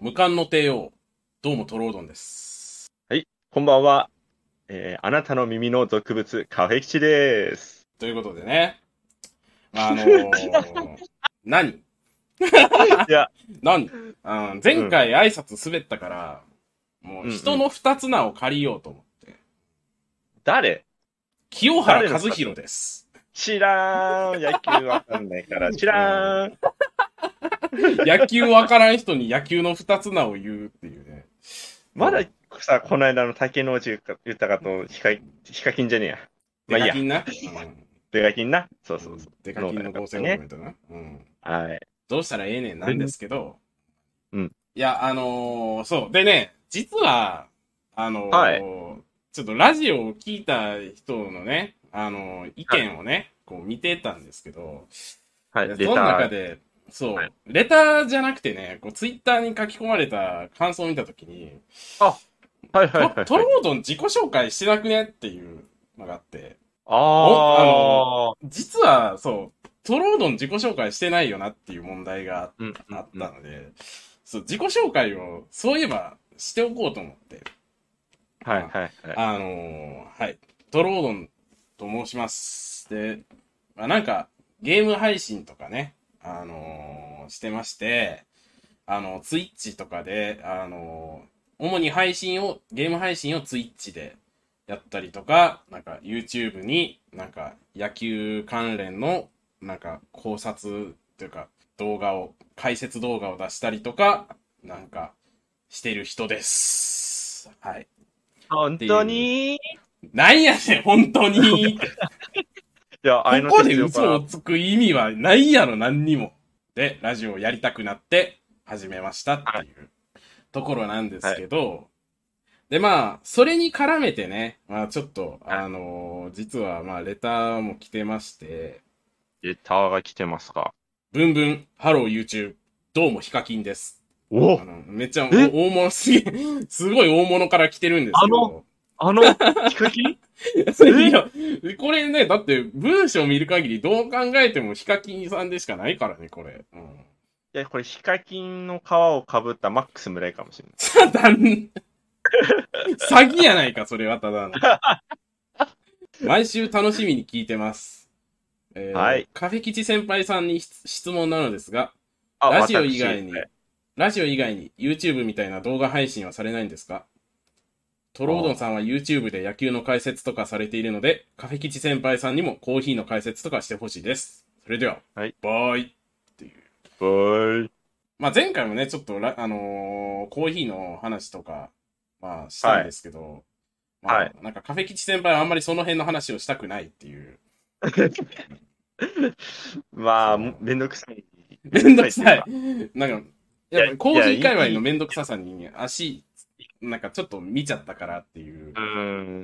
無冠の帝王、どうもトロードンです。こんばんは。えーあなたの耳の俗物、カフェ吉です。ということでね、あのー、何？いや、何？うん、前回挨拶滑ったから、もう人の二つ名を借りようと思って。誰？清原和弘です。知らん。野球わかんないから、知らん。野球わからん人に野球の二つ名を言うっていうね。まださ、この間の竹野内豊とヒカ、ヒカキンじゃねえや。まあいいやデカキンな？うんデカキンな？そうそうそう。デカキンの合成コメントな。うん。はい。どうしたらええねんなんですけど。うん。いや、あのーそう。でね、実は、あのーはいちょっとラジオを聞いた人のね、あのー意見をね、こう見てたんですけど、はい。その。中で、そう、はいレターじゃなくてね、こうツイッターに書き込まれた感想を見たときに、はいはいはい、はい。トトロードン自己紹介してなくねっていうのがあって、あー。実は、そう、トロードン自己紹介してないよなっていう問題がうん。あったので、そう、自己紹介を、そういえば、しておこうと思って、はいはいはい。あのーはい、トロードンと申します。で、まあ、なんか、ゲーム配信とかね、あのーしてまして、あの、ツイッチとかで、あのー主に配信を、ゲーム配信をツイッチでやったりとか、なんか YouTube になんか野球関連のなんか考察というか動画を、解説動画を出したりとか、なんかしてる人です。はい。本当に？いなんやねん、本当に。や、あいのここで嘘をつく意味はないやろ、何にも。で、ラジオをやりたくなって始めましたっていうところなんですけど、で、まあ、それに絡めてね、まあちょっと、はいあのー実はまあレターも来てまして、レターが来てますか。ブンブン、ハロー YouTube、どうもヒカキンです。おあの、めっちゃ大物すげえ、すごい大物から来てるんですけど。あの、ヒカキン？いや、これね、だって文章を見る限りどう考えてもヒカキンさんでしかないからね、これ。うん。いや、これ、ヒカキンの皮をかぶったマックス村井かもしれない。ただん、詐欺やないか、それはただの。毎週楽しみに聞いてます。えーはいカフェ吉先輩さんに質質問なのですが、あラジオ以外に私、ラジオ以外に YouTube みたいな動画配信はされないんですか？トロードンさんは YouTube で野球の解説とかされているので、カフェ吉先輩さんにもコーヒーの解説とかしてほしいです。それでは、はいバイっていう。おーい。まあ、前回もね、ちょっとラ、あのーコーヒーの話とか、まあ、したんですけど、まあ、はいなんかカフェ吉先輩はあんまりその辺の話をしたくないっていう。まあ、めんどくさい。めんどくさい。なんか、やっぱりコーヒー界隈のめんどくささに足、なんかちょっと見ちゃったからっていう。か。うー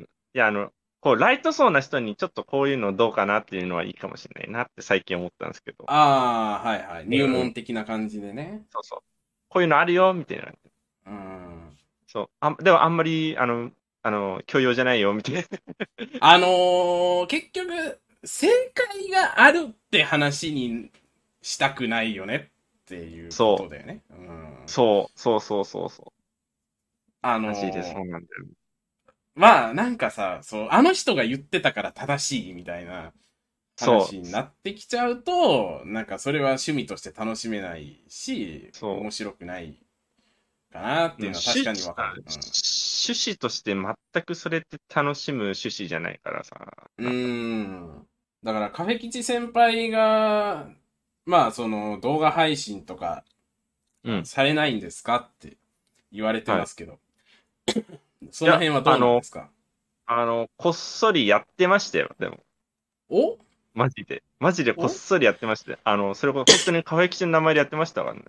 ん。いや、あの、こう、ライトそうな人にちょっとこういうのどうかなっていうのはいいかもしれないなって最近思ったんですけど。ああ、はいはい。入門的な感じでね。そうそう。こういうのあるよ、みたいな。うん。そう。あでもあんまり、あの、あの、教養じゃないよ、みたいな。あのー、結局、正解があるって話にしたくないよねっていうことだよね。うん。そう、そうそうそうそう。あのマジでそー、うなんだよ。まあ、なんかさ、そう、あの人が言ってたから正しいみたいな話になってきちゃうと、なんかそれは趣味として楽しめないし、面白くないかなっていうのは確かにわかる。趣旨として全くそれって楽しむ趣旨じゃないからさ。うん。うーん。だから、カフェ吉先輩が、まあ、その動画配信とかうん。されないんですかって言われてますけど、その辺はどうなんですか？あの、こっそりやってましたよ、でも。お？マジで。マジでこっそりやってましたよ。あの、それこそ本当にカフェキチの名前でやってましたからね。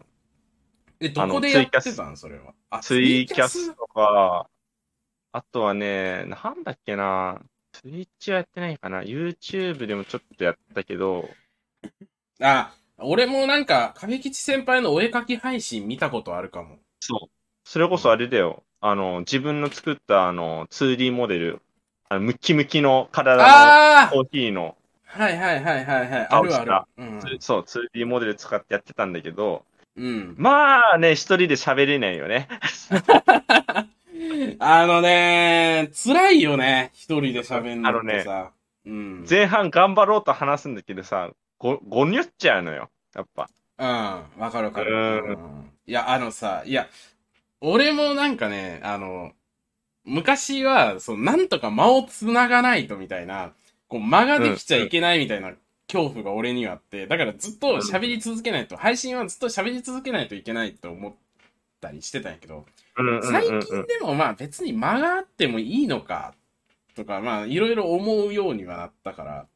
え、どこでやってたん？それは。あツイキャスとか、あとはね、なんだっけな、ツイッチはやってないかな、YouTube でもちょっとやったけど、あ、俺もなんか、カフェ吉先輩のお絵描き配信見たことあるかも。そう。それこそあれだよ。あの、自分の作ったあの、2D モデル、あのムッキムキの体のコーヒーの、はいはいはいはいはい。あるある。うん。そう、2D モデル使ってやってたんだけど、うん。まあね、一人で喋れないよね。あのね、辛いよね。一人で喋んのってさ。うん。前半頑張ろうと話すんだけどさ、ご、ごにゅっちゃうのよ。やっぱ。うん。わかるわかる。うんうんいや、あのさ、いや、俺もなんかね、あの、昔は、そう、なんとか間を繋がないとみたいな、こう、間ができちゃいけないみたいな恐怖が俺にはあって、だからずっと喋り続けないと、配信はずっと喋り続けないといけないと思ったりしてたんやけど、最近でもまあ別に間があってもいいのか、とか、まあいろいろ思うようにはなったから、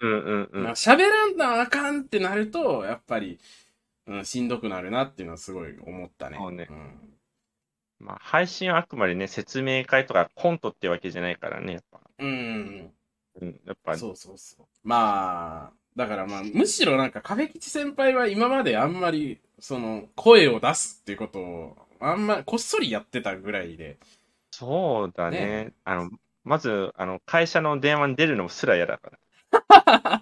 喋らんとあかんってなると、やっぱり、うん、しんどくなるなっていうのはすごい思ったね。そうね。んまあ、配信はあくまでね、説明会とかコントってわけじゃないからね、やっぱ。うん。うん、やっぱ、そうそうそう。まあ、だからまあ、むしろなんか、壁吉先輩は今まであんまり、その、声を出すっていうことを、あんま、こっそりやってたぐらいで。そうだね。ねあの、まず、あの、会社の電話に出るのもすら嫌だから。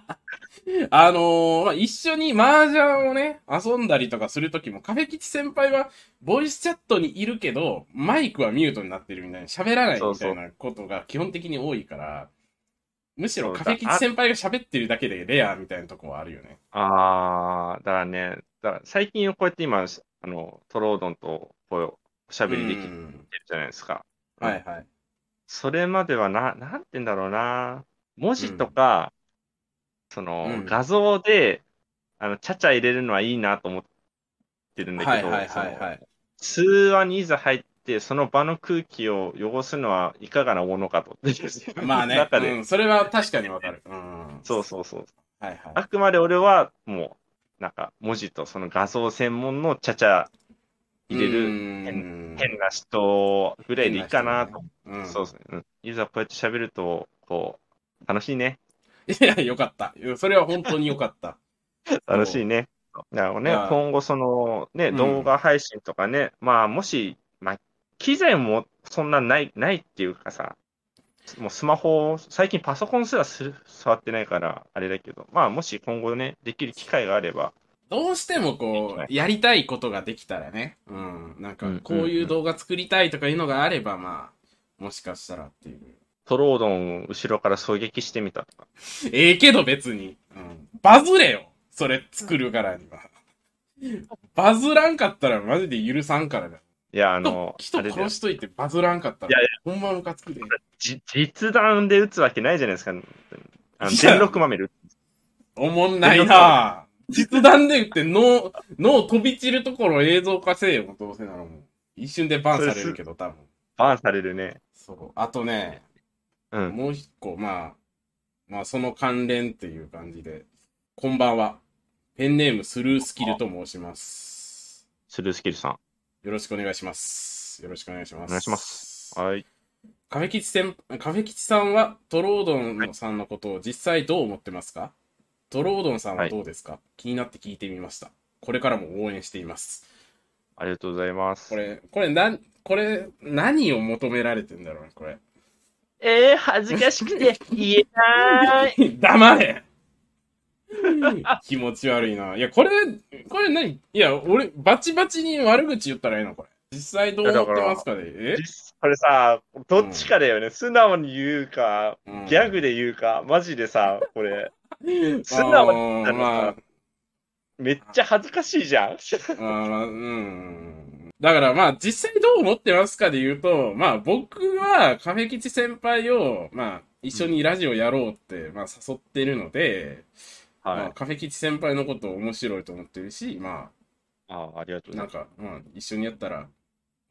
あのーまあ、一緒に麻雀をね、遊んだりとかするときも、壁吉先輩は、ボイスチャットにいるけど、マイクはミュートになってるみたいな、喋らないみたいなことが基本的に多いから、むしろそうだ壁吉先輩が喋ってるだけでレアみたいなとこはあるよね。あー、だからね、だから最近こうやって今、あの、トロードンとこう、おしゃべりできてるうんじゃないですか。はいはい。それまではな、なんて言うんだろうな。文字とか、その、うん画像で、あの、ちゃちゃ入れるのはいいなと思ってるんだけど、はいはいはいはい。通話にいざ入って、その場の空気を汚すのはいかがなものかと。まあね、中で、うん、それは確かにわかる。うん。そうそうそう。はいはい。あくまで俺は、もう、なんか、文字とその画像専門のちゃちゃ入れるる変な人ぐらいでいいかなと。うん。そうですね。うんいざこうやって喋ると、こう、楽しいね。いや、よかった。それは本当によかった。楽しいね。だからねいや、今後そのね、うん動画配信とかね、まあもし、まあ、機材もそんなない、ないっていうかさ、もうスマホ、最近パソコンすらする触ってないから、あれだけど、まあもし今後ね、できる機会があれば、どうしてもこう、やりたいことができたらね。うん。なんかうん、こういう動画作りたいとかいうのがあれば、まあ、もしかしたらっていう。トロードンを後ろから狙撃してみたとか。ええけど別に。うん。バズれよそれ作るからには。バズらんかったらマジで許さんからだよ。いや、あ人の、人殺しといてバズらんかったらいやい、ほんまムカつくで。じ実弾で撃つわけないじゃないですか。あの電力豆で撃つおもんないなぁ。実弾で撃って脳、脳飛び散るところを映像化せえよ、どうせならもう。一瞬でバンされるけど、多分。バーンされるね。そう。あとね、うん。もう一個、まあ、まあ、その関連っていう感じで。こんばんは。ペンネームスルースキルと申します。スルースキルさん。よろしくお願いします。よろしくお願いします。お願いします。はい。カフェ吉先、カフェ吉さんはトロードンさんのことを実際どう思ってますか？トロードンさんはどうですか、気になって聞いてみました。これからも応援しています。ありがとうございます。これ、これ、なん、これ、何を求められてんだろうね、これ。えー、恥ずかしくて言えない。黙れ 気持ち悪いな。いや、これ、これ何？いや、俺、バチバチに悪口言ったらいいのこれ。実際どう思ってますかで？え？これさ、どっちかだよね。素直に言うか、うんギャグで言うか、マジでさ、これ、素直に言ったらまあさ、めっちゃ恥ずかしいじゃん。あーまあ、うん。だからまあ、実際どう思ってますかで言うと、まあ僕はカフェ吉先輩を、まあ、一緒にラジオやろうって、まあ誘ってるので、まあ、はい。カフェ吉先輩のことを面白いと思ってるし、まあありがとあ、なん。か、まあ、一緒にやったら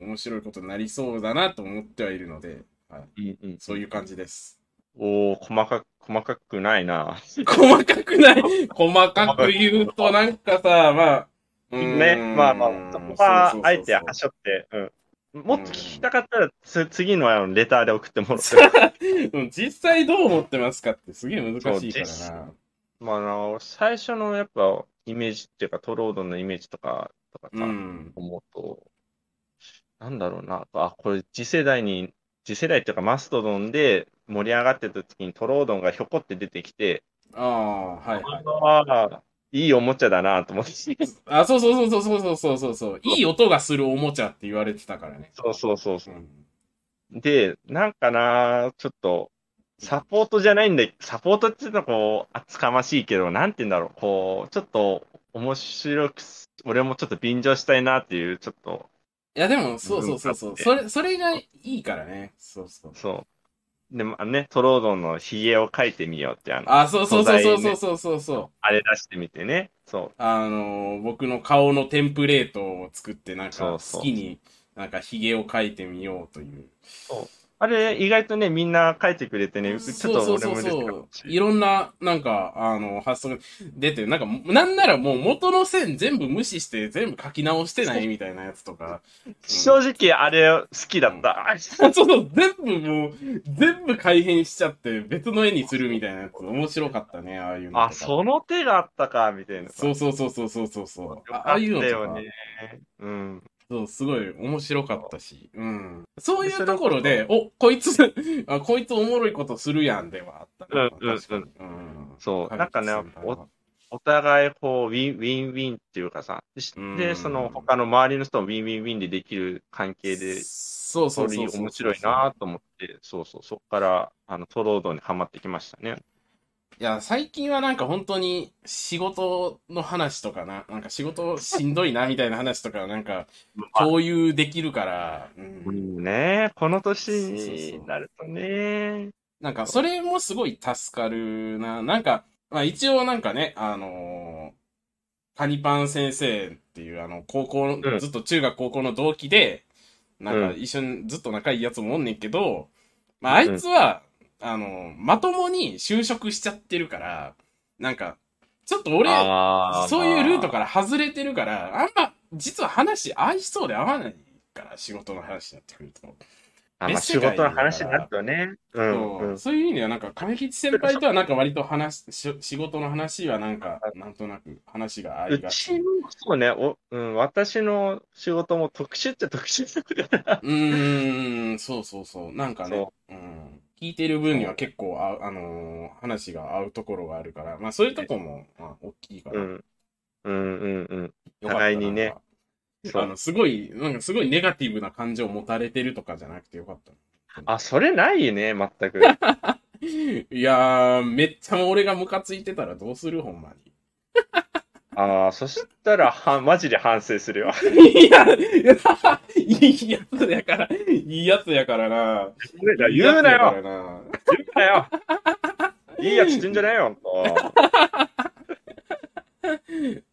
面白いことになりそうだなと思ってはいるので、はい、うんうん、そういう感じです。おー、細かく、細かくないな。細かくない細かく言うとなんかさ、まあ、ね、まあまあ、そこは、あえてはしょって、うん。もっと聞きたかったら、つ次のあのレターで送ってもらって。うん実際どう思ってますかってすげえ難しいからな。まあ、あの、最初のやっぱ、イメージっていうか、トロードンのイメージとか、とかさ、うん。思うと、なんだろうな、あ、これ次世代に、次世代っていうかマストドンで盛り上がってた時にトロードンがひょこって出てきて、ああ、はいはい。いいおもちゃだなと思って。あ、そうそうそうそうそうそうそうそう。いい音がするおもちゃって言われてたからね。そうそうそうそう。うんで、なんかな、ちょっと、サポートじゃないんで、サポートっていうのはこう、厚かましいけど、なんて言うんだろう、こう、ちょっと面白くす、俺もちょっと便乗したいなっていう、ちょっと、いや、でも、そうそうそうそう。それ、それがいいからね。そうそう。そう。でも、ね、トロードンのヒゲを描いてみようって、あの、あ、そうそうそうそうそうそうそうそう。あれ出してみてね。そう。あのー、僕の顔のテンプレートを作って、なんか、そうそう好きに、なんか、髭を描いてみようという。あれ、意外とね、みんな描いてくれてね、ちょっとそうそうそう俺もそうった。しいろんな、なんか、あの、発想が出て、なんか、なんならもう元の線全部無視して全部書き直してないみたいなやつとか。正直、あれ好きだった。そうそう、全部もう、全部改変しちゃって別の絵にするみたいなやつ。面白かったね、ああいうの。あ、その手があったか、みたいな。そうそうそうそうそうそうそう。よあああいうのとか。よね。うん。そう、すごい面白かったし。うん。そういうところで、お、こいつ あ、こいつおもろいことするやんではあったな。うんうん。うん。そう。なんかね神木先輩は、お互い、こう、ウィン、ウィンウィンっていうかさ、うんで、その、他の周りの人もウィンウィンウィンでできる関係で、そうそうそう。面白いなと思って、そうそう、そこから、あの、トロードにハマってきましたね。いや、最近はなんか本当に仕事の話とかな、なんか仕事しんどいなみたいな話とかなんか共有できるから、う、うんんね。この年になるとね。なんかそれもすごい助かるな。なんか、まあ一応なんかね、あのーカニパン先生っていうあの、高校の、うん。ずっと中学高校の同期で、なんかうん。一緒にずっと仲いいやつもおんねんけど、まああいつは、あの、まともに就職しちゃってるから、なんか、ちょっと俺、あそういうルートから外れてるから、あんま、実は話合いそうで合わないから、仕事の話になってくると。あ、まあ、仕事の話になるとね。うん、そううん。そういう意味では、なんか、亀吉先輩とはなんか割と話、し仕事の話はなんか、なんとなく話が合ういがち。ちも、そうね、お、うん、私の仕事も特殊っちゃ特殊だから。うーん、そうそうそう。なんかねそ、うん。聞いてる分には結構あ、あのー話が合うところがあるから、まあそういうとこも、まあ、大きいから。うん。うん、うん、うん。互いにねあの、すごい、なんかすごいネガティブな感情を持たれてるとかじゃなくてよかった。あ、それないね、全く。いやー、めっちゃ俺がムカついてたらどうするほんまああ、そしたら、は、マジで反省するよ。に。いや、いやいいやつやから、いいやつやからな。言うなよ言うなよいいやつ言うんじゃないよ、ほんと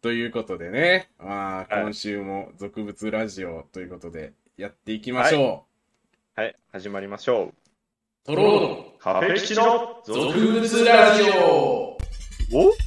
ということでね、まあ、はい今週も俗物ラジオということでやっていきましょはい、始まりましょう。う。トロードカフェキチの俗物ラジオお？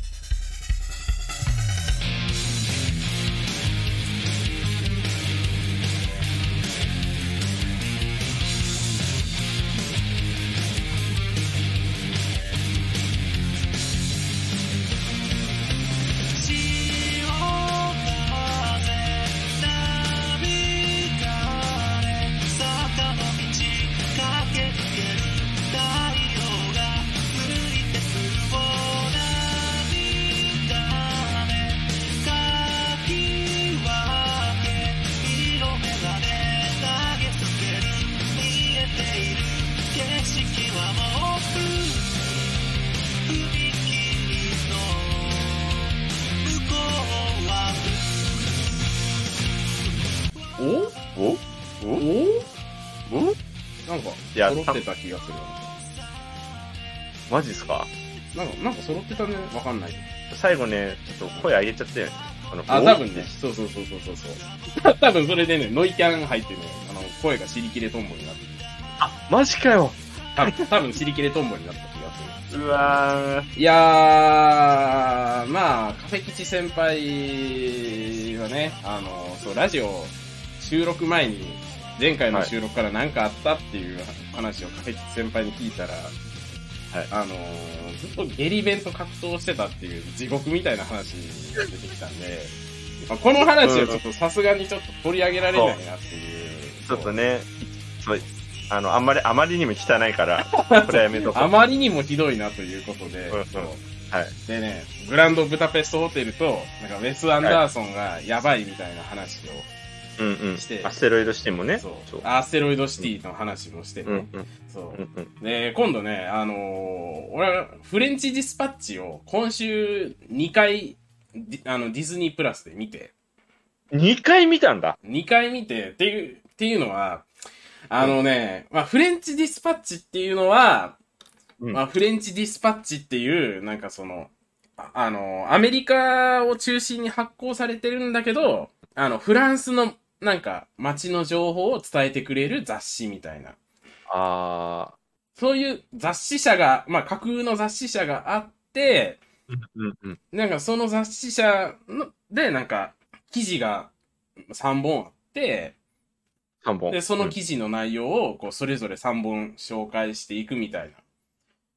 お？お？お？お？なんか、揃ってた気がするわマジっすか？なんか、なんか揃ってたね。わかんない。最後ね、ちょっと声上げちゃったよね。あのあ、お？多分ね。そうそうそうそうそうそう。多分それでね、ノイキャン入ってね、あの、声が尻切れトンボになってる。あ、マジかよ多分、多分尻切れトンボになった気がする。うわー。いやー、まあ、カフェ吉先輩はね、あの、そう、ラジオ収録前に、前回の収録から何かあったっていう話を先輩に聞いたら、はいあの、ずっとゲリ弁と格闘してたっていう地獄みたいな話が出てきたんで、まあ、この話はちょっとさすがにちょっと取り上げられないなっていう。ちょっとね、そう、あの、あんまり、あまりにも汚いから、これはやめとこう。あまりにもひどいなということで、うそうはい。でね、グランドブダペストホテルと、なんかウェス・アンダーソンがやばいみたいな話を、うんうんして。アステロイドシティもね。そう。アステロイドシティの話もしてね、うんうんそうう。んうん。で、今度ね、あのー俺はフレンチディスパッチを今週2回、ディあの、ディズニープラスで見て、2回見たんだ。2回見て、っていう、っていうのは、あのね、まあ、フレンチディスパッチっていうのは、うんまあ、フレンチディスパッチっていう、なんかその、ああの、アメリカを中心に発行されてるんだけど、あの、フランスの、なんか、街の情報を伝えてくれる雑誌みたいな。あそういう雑誌社が、まあ、架空の雑誌社があって、ー。うんうん。なんかその雑誌社ので、なんか、記事が3本あって、3本。で、その記事の内容を、こう、それぞれ3本紹介していくみたいな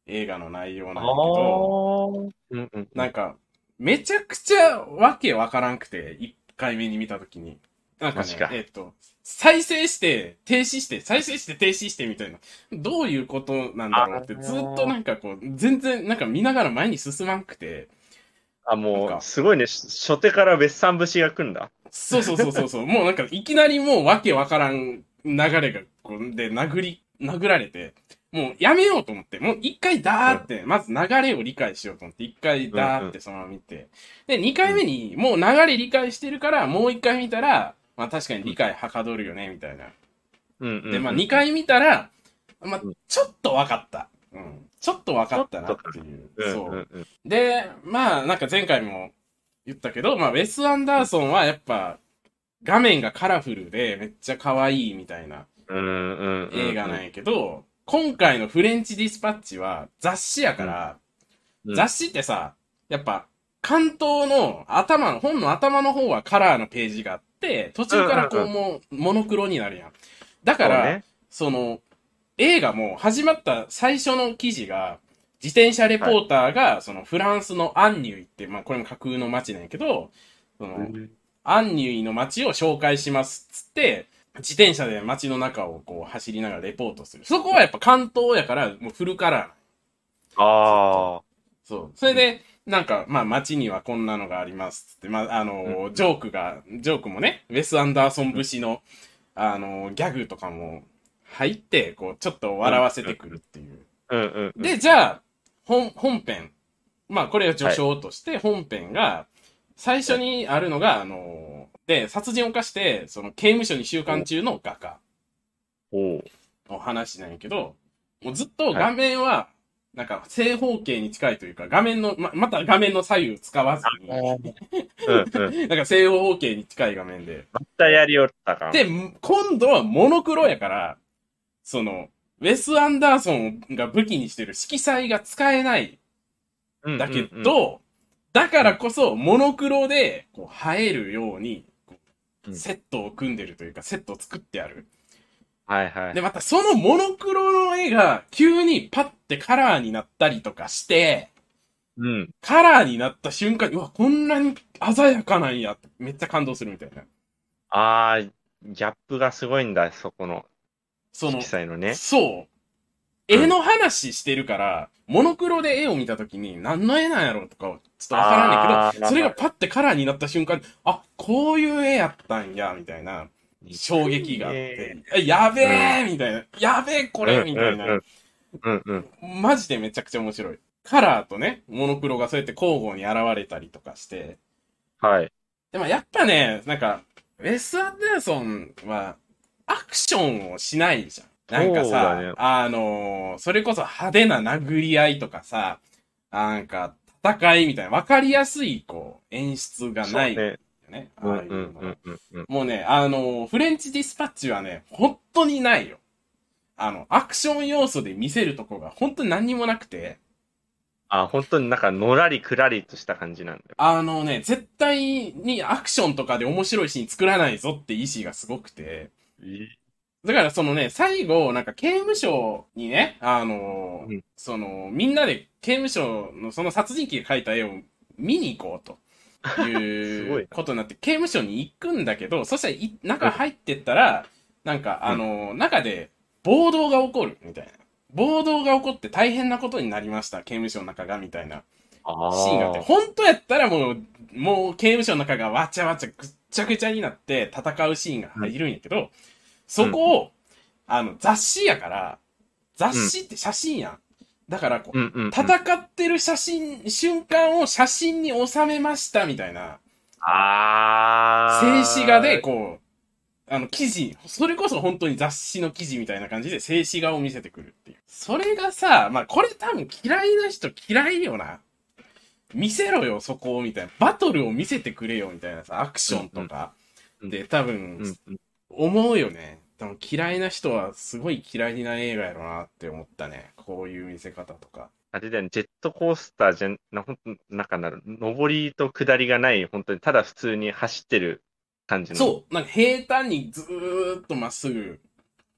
映画の内容なんだけあど、ーうんうん。なんか、めちゃくちゃわけわからんくて、1回目に見たときに。なんかねマジか、えっと、再生して、停止して、再生して、停止してみたいな。どういうことなんだろうって、あーずっとなんかこう、全然なんか見ながら前に進まんくて、あ、なんかもう、すごいね。し初手から別産節が来るんだ。そうそうそうそうそう。もうなんかいきなりもうわけわからん流れがこうで殴り、殴られて、もうやめようと思って、もう一回ダーって、まず流れを理解しようと思って、一回ダーってそのまま見て。で、二回目にもう流れ理解してるから、もう一回見たら、まあ確かに理解はかどるよね、みたいな。うんうんうん。で、まあ二回見たら、まあうんちょっとわかった。うん。ちょっとわかったなっていう。うんそううんうん。で、まあ、なんか前回も言ったけど、まあ、ウェス・アンダーソンはやっぱ、画面がカラフルでめっちゃ可愛いみたいな。映画なんやけど、今回のフレンチディスパッチは雑誌やから、うん雑誌ってさ、やっぱ、関東の頭の、本の頭の方はカラーのページがあって、途中からこううんもうモノクロになるやん。だから、ね。その、映画も始まった最初の記事が、自転車レポーターが、そのフランスのアンニュイって、まあこれも架空の街なんやけど、その、アンニュイの街を紹介しますっつって、自転車で街の中をこう走りながらレポートする。そこはやっぱ関東やから、もうフルカラーああ。そう。それで、なんか、まあ街にはこんなのがありますって、まああの、ジョークが、ジョークもね、ウェス・アンダーソン節の、あの、ギャグとかも入って、こう、ちょっと笑わせてくるっていう。うんうんうん。で、じゃあ、本、本編。まあ、これは序章として、本編が、最初にあるのが、あの、で、殺人を犯して、その、刑務所に収監中の画家お話なんやけど、もうずっと画面は、なんか、正方形に近いというか、画面の、ま、また画面の左右使わずに、うんうん。なんか正方形に近い画面で。またやりよったか。で、今度はモノクロやから、その、ウェス・アンダーソンが武器にしてる色彩が使えないうんだけうんうんど、だからこそ、モノクロで、こう、映えるように、セットを組んでるというか、セットを作ってある。はいはい。で、またそのモノクロの絵が、急にパッてカラーになったりとかして、うん。カラーになった瞬間に、うわ、こんなに鮮やかなんやって、めっちゃ感動するみたいな。ああ、ギャップがすごいんだ、そこのそののね。そう。絵の話してるから、モノクロで絵を見たときに何の絵なんやろうとか、ちょっとわからんねんけど、それがパッてカラーになった瞬間に、あ、こういう絵やったんや、みたいな衝撃があって、えやべえみたいな、やべえこれみたいな、うんうんうん。マジでめちゃくちゃ面白い。カラーとね、モノクロがそうやって交互に現れたりとかして、はい。でもやっぱね、なんか、ウェス・アンダーソンは、アクションをしないじゃん。なんかさ、だね。あのーそれこそ派手な殴り合いとかさ、なんか、戦いみたいな、わかりやすい、こう、演出がないよね。ね。うんああいうのうんうん。もうね、あのーフレンチディスパッチはね、本当にないよ。あの、アクション要素で見せるとこが本当に何にもなくて、あ、本当になんかのらりくらりとした感じなんだよ。あのね、絶対にアクションとかで面白いシーン作らないぞって意志がすごくて、だからそのね、最後、なんか刑務所にね、あのーうんその、みんなで刑務所のその殺人鬼が描いた絵を見に行こうと。すいうことになって、刑務所に行くんだけど、そしたらい中入ってったら、なんか、あのー中で暴動が起こるみたいな。暴動が起こって大変なことになりました、刑務所の中が、みたいな。シーンがあって、本当やったらもう、もう刑務所の中がわちゃわちゃぐっちゃぐちゃになって戦うシーンが入るんやけど、そこを、あの、雑誌やから、雑誌って写真やん。だからこう、うんうんうん。戦ってる写真、瞬間を写真に収めましたみたいな、あ静ー。止画で、こう、あの、記事、それこそ本当に雑誌の記事みたいな感じで静止画を見せてくるっていう。それがさ、まあこれ多分嫌いな人嫌いよな。見せろよ、そこを、みたいな。バトルを見せてくれよ、みたいなさ、アクションとか。うんうんで、多う分、んうん。思うよね。多分嫌いな人はすごい嫌いな映画やろなって思ったね。こういう見せ方とか。あれだよね、ジェットコースターじゃな、ほんと、なんかなる、上りと下りがない、本当にただ普通に走ってる感じの。そう、なんか平坦にずーっとまっすぐう。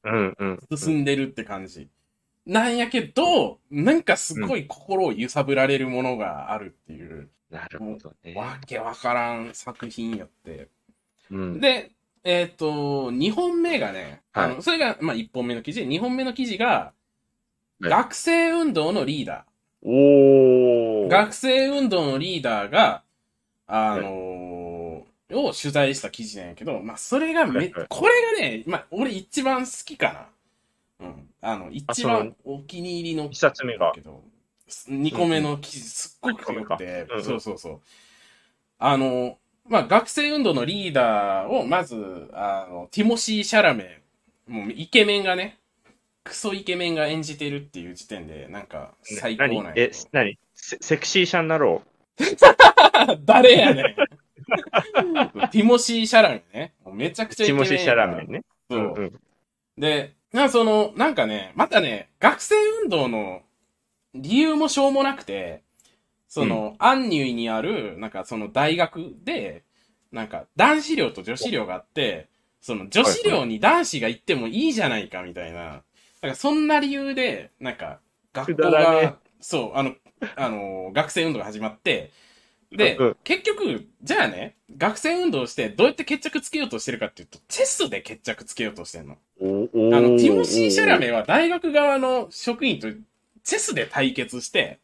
うんうん。進んでるって感じ。なんやけど、なんかすごい心を揺さぶられるものがあるっていう、なるほどね。わけわからん作品やって。うん。で、えっ、と、2本目がね、あの、はそれが、まあ、1本目の記事で、2本目の記事が、はい学生運動のリーダおー。ー。学生運動のリーダーが、あのーを取材した記事なんやけど、まあ、それがめ、これがね、まあ、俺一番好きかな。うん。あの、一そ番のお気に入りの一冊目がけど、2個目の記事すっごく良くて、うんうんそうそうそう。あの、まあ、学生運動のリーダーを、まず、あの、ティモシー・シャラメ、もうイケメンがね、クソイケメンが演じてるっていう時点で、なんか、最高なんえど、何？セセクシーシャンナロ 誰やねん ティモシー・シャラメね。めちゃくちゃイケメンティモシー・シャラメンね。そう。うんうん。で、な、その、なんかね、またね、学生運動の理由もしょうもなくて、その、アンニュイにある、なんかその大学で、なんか男子寮と女子寮があって、その女子寮に男子が行ってもいいじゃないかみたいな、かそんな理由で、なんか学校くだらねが、そう、あの、あの、学生運動が始まって、で、うん結局、じゃあね、学生運動をしてどうやって決着つけようとしてるかっていうと、チェスで決着つけようとしてんの。あの、ティモシー・シャラメは大学側の職員とチェスで対決して、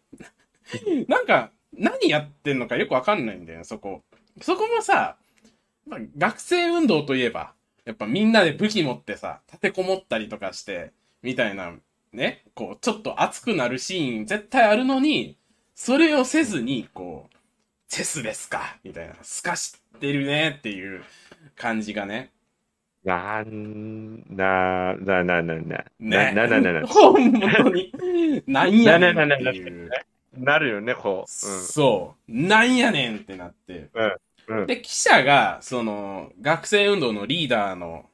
なんか、何やってんのかよくわかんないんだよね、そこ。そこもさ、まあ学生運動といえば、やっぱみんなで武器持ってさ、立てこもったりとかして、みたいな、ね、こう、ちょっと熱くなるシーン絶対あるのに、それをせずに、こう、チェスですかみたいな、すかしてるねっていう感じがね。なん、な、な、な、な、な、ね。な、な、な、な、な、本当に。なんやねんっていう。なるよね、こう。そう。なんやねんってなって。で、記者が、その、学生運動のリーダーの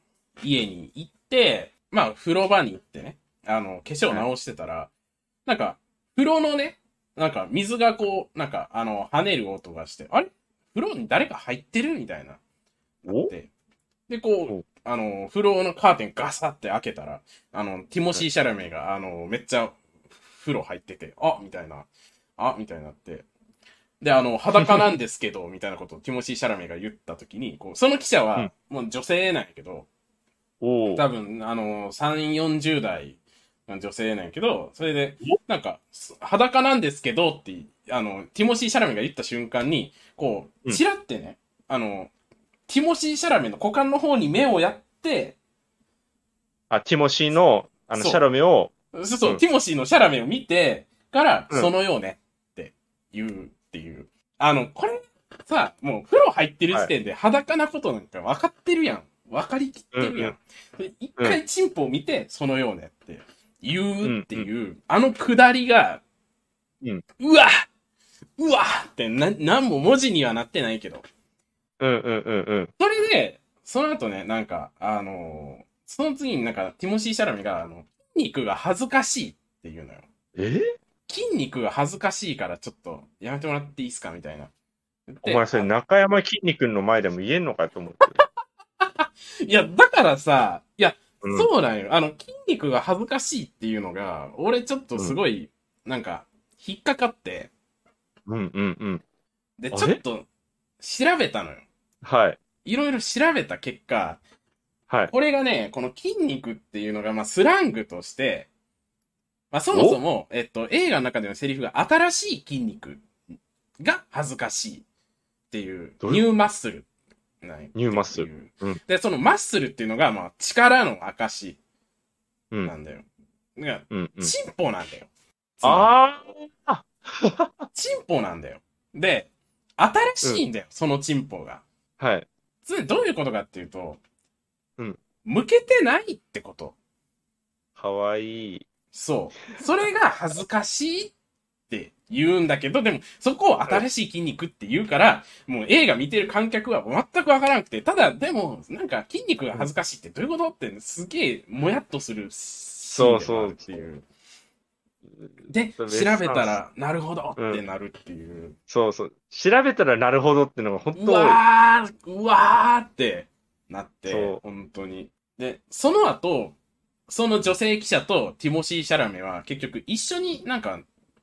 家に行って、まあ、風呂場に行ってね、あの、化粧直してたら、なんか、風呂のね、なんか、水がこう、なんか、あの、跳ねる音がして、あれ？風呂に誰か入ってる？みたいな。お？で、で、こお。う、あの、風呂のカーテンガサって開けたら、あの、ティモシー・シャラメが、あの、めっちゃ風呂入ってて、あみたいな、あみたいになって。で、あの、裸なんですけど、みたいなことをティモシー・シャラメが言ったときに、こう、その記者は、もう女性なんやけど、お多分、あの、3、40代の女性なんやけど、それで、なんか、裸なんですけどって、あの、ティモシー・シャラメが言った瞬間に、こう、うん。チラってね、あの、ティモシー・シャラメの股間の方に目をやって、あ、ティモシーの、あの、シャロメを、そうそう、うん。ティモシーのシャラメを見てから、うん。そのようねって言うっていう。あの、これさ、もう風呂入ってる時点で裸なことなんか分かってるやん。分かりきってるやん。で一回チンポを見て、そのようねって言うっていう、あのくだりが、うんうわうわってな、なんも文字にはなってないけど。うんうんうんうん。それで、その後ね、なんか、あのーその次になんか、ティモシー・シャラメが、あの、筋肉が恥ずかしいっていうのよ。え？筋肉が恥ずかしいからちょっとやめてもらっていいですかみたいな。でお前それ中山きんに君の前でも言えんのかと思って。いや、だからさ、いや、うんそうなんよ。あの、筋肉が恥ずかしいっていうのが、俺ちょっとすごい、なんか、引っかかって、うんうんうん。で、ちょっと、調べたのよ。はい。いろいろ調べた結果、はい。これがね、この筋肉っていうのが、まあ、スラングとして、まあ、そもそも、えっと、映画の中でのセリフが新しい筋肉が恥ずかしいっていう、ニューマッスルニューマッスルううんで、そのマッスルっていうのが、まあ、力の証うんなんだよ。うんうん。チンポなんだよ。ああチンポなんだよ。で、新しいんだよ、そのチンポが。はい。つまりどういうことかっていうと、うん向けてないってこと。かわいい。そう。それが恥ずかしいって言うんだけど、でも、そこを新しい筋肉って言うから、もう映画見てる観客は全くわからなくて、ただ、でも、なんか筋肉が恥ずかしいってどういうことって、すげえ、もやっとするシーンでもあるっていう。で、調べたら、なるほどってなるっていう。そうそう。調べたらなるほどってのが本う当多い。わー、うわーってなってそう、本当に。で、その後、その女性記者とティモシー・シャラメは結局一緒になんか、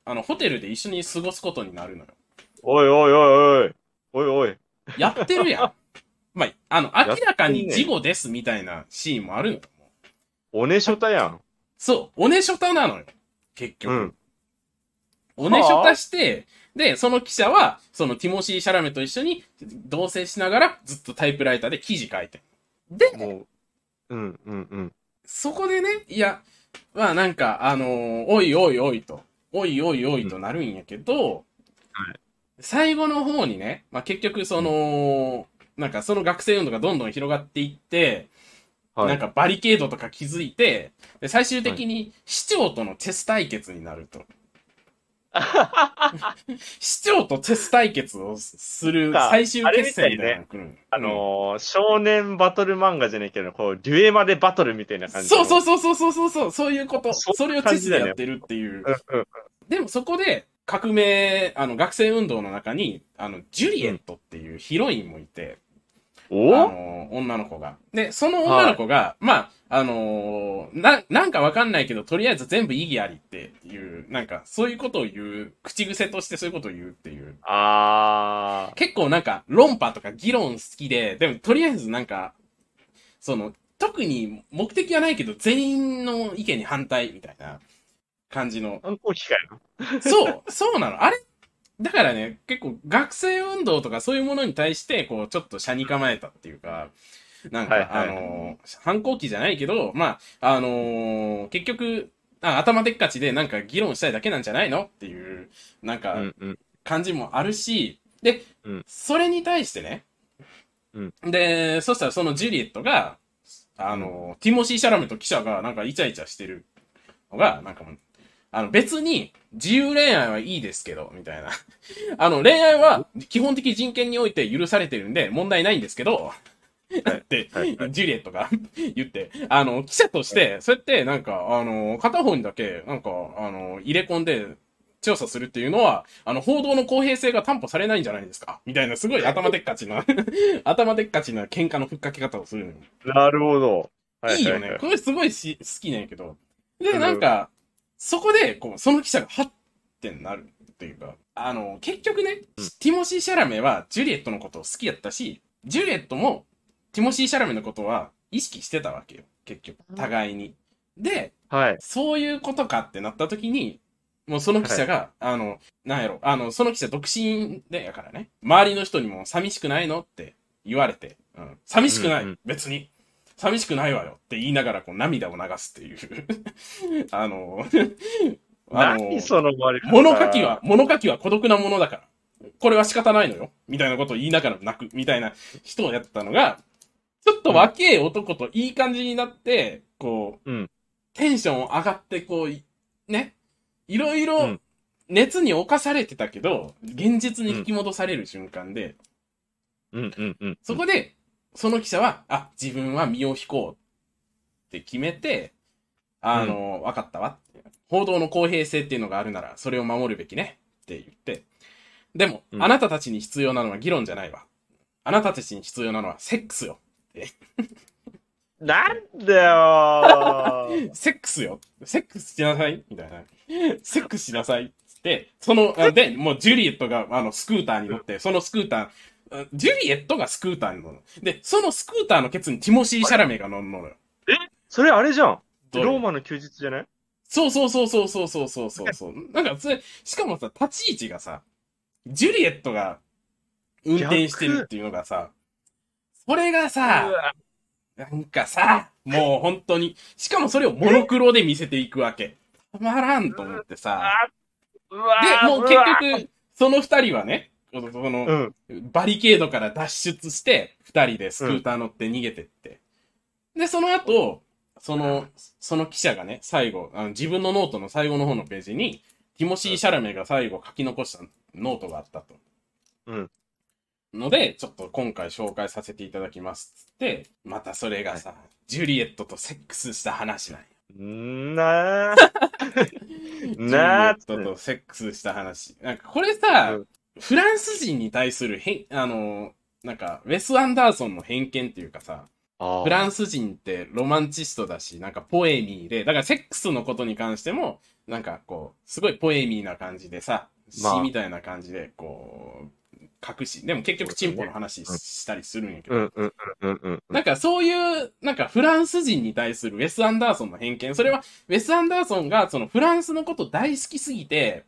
あの、ホテルで一緒に過ごすことになるのよ。おいおいおいおい。おいおい。やってるやん。まあ、あの、明らかに事故ですみたいなシーンもあるのよ。おねしょたやん。そう、おねしょたなのよ。結局。うん。おねしょたして、で、その記者は、そのティモシー・シャラメと一緒に同棲しながらずっとタイプライターで記事書いてる。で、もう。うんうんうん。そこでね、いや、まあなんか、あのーおいおいおいと、おいおいおいとなるんやけど、はい最後の方にね、まあ結局その、なんかその学生運動がどんどん広がっていって、はい。なんかバリケードとか築いて、で最終的に市長とのチェス対決になると。市長とチェス対決をするか最終決戦みたいなのが来るのあのー少年バトル漫画じゃねえけど、こう、デュエマでバトルみたいな感じ。そうそううそうそうそうそうそう、そういうこと。そそれをチェスでやってるっていう。うんうん。でもそこで革命、あの学生運動の中に、あの、ジュリエットっていうヒロインもいて、あおの、女の子が。で、その女の子が、まあ、あのーな、なんかわかんないけど、とりあえず全部意義ありっていう、なんか、そういうことを言う、口癖としてそういうことを言うっていう。あ結構なんか、論破とか議論好きで、でもとりあえずなんか、その、特に目的はないけど、全員の意見に反対みたいな感じのー。反抗期かよ。そう、そうなの。あれだからね、結構学生運動とかそういうものに対して、こう、ちょっと車に構えたっていうか、なんか、はいはい。あのー反抗期じゃないけど、まあ、あのー結局、あ頭でっかちでなんか議論したいだけなんじゃないのっていう、なんうか。感じもあるし、で、うん。それに対してね、うん。で、そしたらそのジュリエットが、あの、ティモシー・シャラメと記者がなんかイチャイチャしてるのが、なんかあの別に自由恋愛はいいですけど、みたいな。あの、恋愛は基本的人権において許されてるんで問題ないんですけど、って、はいはいジュリエットが 言って、あの、記者として、そうやって、なんか、あの、片方にだけ、なんか、あの、入れ込んで、調査するっていうのは、あの、報道の公平性が担保されないんじゃないですかみたいな、すごい頭でっかちな、頭でっかちな喧嘩のふっかけ方をするのよ。なるほど。いいよね。これすごいし好きなんやけど。で、なんか、そこで、こう、その記者が、はってなるっていうか、あの、結局ね、うんティモシー・シャラメは、ジュリエットのことを好きやったし、ジュリエットも、ティモシー・シャラメのことは、意識してたわけよ。結局。互いに。で、はい。そういうことかってなった時に、もうその記者が、あの、なんやろ、あの、その記者独身でやからね、周りの人にも寂しくないのって言われて、うん、寂しくない、うんうん別に。寂しくないわよって言いながらこう涙を流すっていう。あの、あの何その終わり方物書きは、物書きは孤独なものだから。これは仕方ないのよ。みたいなことを言いながら泣く、みたいな人をやってたのが、ちょっと若え男といい感じになって、こう、うんテンション上がって、こうい、ね、いろいうろん熱に侵されてたけど、現実に引き戻される瞬間で、うんうんうん。そこで、その記者は、あ、自分は身を引こうって決めて、あの、わかったわって。報道の公平性っていうのがあるなら、それを守るべきねって言って。でも、うんあなたたちに必要なのは議論じゃないわ。あなたたちに必要なのはセックスよ。なんだよー セックスよ。セックスしなさいみたいな。セックスしなさいっつって、その、あで、もうジュリエットが、あの、スクーターに乗って、そのスクーター、あジュリエットがスクーターに乗る。で、そのスクーターのケツにティモシー・シャラメが乗るのよ。それあれじゃん。ローマの休日じゃない？そうそうそうそうそうそうそうそうそう。なんか、それ、しかもさ、立ち位置がさ、ジュリエットが運転してるっていうのがさ、それがさ、なんかさ、もう本当に、しかもそれをモノクロで見せていくわけ。たまらんと思ってさ。で、もう結局、その二人はね、この、うん。バリケードから脱出して、二人でスクーター乗って逃げてって。で、その後、その、その記者がね、最後、あの自分のノートの最後の方のページに、ティモシー・シャラメが最後書き残したノートがあったと。うん。ので、ちょっと今回紹介させていただきますっつって、またそれがさ、ジュリエットとセックスした話なんよ。んなー。ジュリエットとセックスした話。なんかこれさ、うんフランス人に対するへん、あの、なんか、ウェス・アンダーソンの偏見っていうかさ、ー。フランス人ってロマンチストだし、なんかポエミーで、だからセックスのことに関しても、なんかこう、すごいポエミーな感じでさ、まあ詩みたいな感じで、こう、書くし、でも結局チンポの話ししたりするんやけど。なんかそういう、なんかフランス人に対するウェス・アンダーソンの偏見。それは、ウェス・アンダーソンがそのフランスのこと大好きすぎて、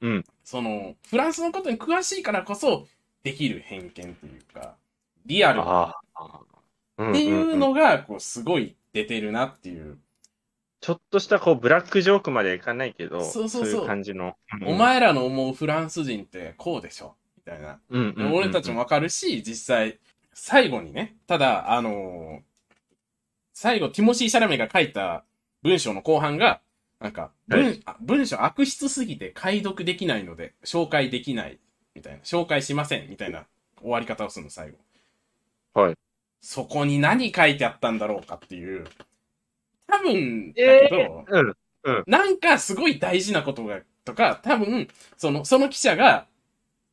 うんその、フランスのことに詳しいからこそ、できる偏見っていうか、リアル。っっていうのが、こう、すごい出てるなっていう。ちょっとしたこうブラックジョークまではいかないけど、そうそうそういう感じの。お前らの思うフランス人ってこうでしょ？みたいな。うんうんうんうん、俺たちもわかるし、実際、最後にね、ただ、あのー最後、ティモシー・シャラメが書いた文章の後半が、なんか、文,、はいあ文章悪質すぎて解読できないので、紹介できない、みたいな。紹介しません、みたいな終わり方をするの、最後。はい。そこに何書いてあったんだろうかっていう。多分、だけど、うん。なんかすごい大事なことが、とか、多分、その、その記者が、